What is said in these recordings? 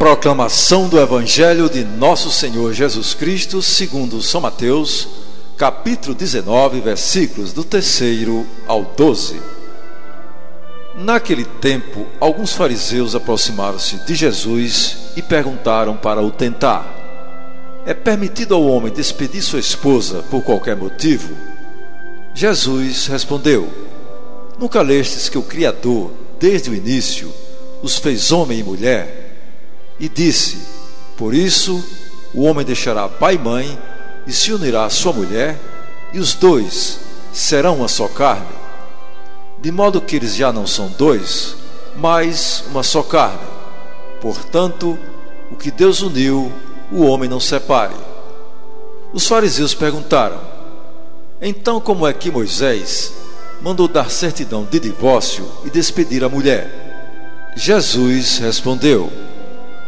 Proclamação do Evangelho de Nosso Senhor Jesus Cristo, segundo São Mateus, capítulo 19, versículos do terceiro ao 12. Naquele tempo, alguns fariseus aproximaram-se de Jesus e perguntaram para o tentar: É permitido ao homem despedir sua esposa por qualquer motivo? Jesus respondeu: Nunca lestes que o Criador, desde o início, os fez homem e mulher? E disse: Por isso o homem deixará pai e mãe e se unirá à sua mulher, e os dois serão uma só carne. De modo que eles já não são dois, mas uma só carne. Portanto, o que Deus uniu, o homem não separe. Os fariseus perguntaram: Então, como é que Moisés mandou dar certidão de divórcio e despedir a mulher? Jesus respondeu: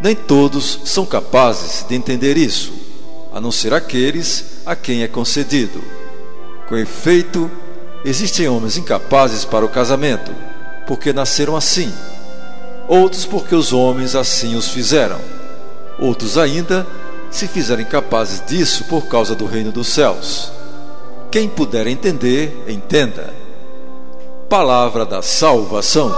nem todos são capazes de entender isso, a não ser aqueles a quem é concedido. Com efeito, existem homens incapazes para o casamento, porque nasceram assim, outros porque os homens assim os fizeram, outros ainda se fizerem capazes disso por causa do reino dos céus. Quem puder entender, entenda. Palavra da salvação.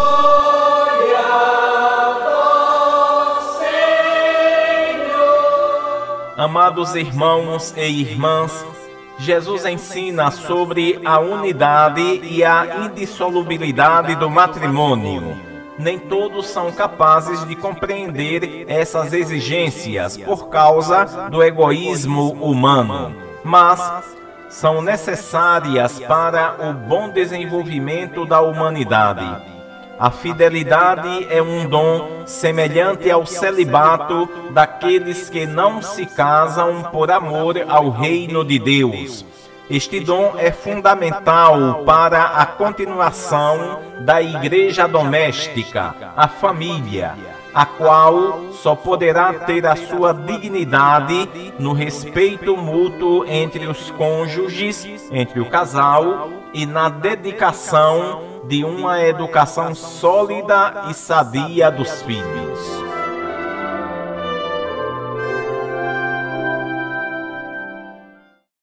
Amados irmãos e irmãs, Jesus ensina sobre a unidade e a indissolubilidade do matrimônio. Nem todos são capazes de compreender essas exigências por causa do egoísmo humano, mas são necessárias para o bom desenvolvimento da humanidade. A fidelidade é um dom semelhante ao celibato daqueles que não se casam por amor ao reino de Deus. Este dom é fundamental para a continuação da igreja doméstica, a família, a qual só poderá ter a sua dignidade no respeito mútuo entre os cônjuges, entre o casal e na dedicação de uma educação sólida e sadia dos filhos.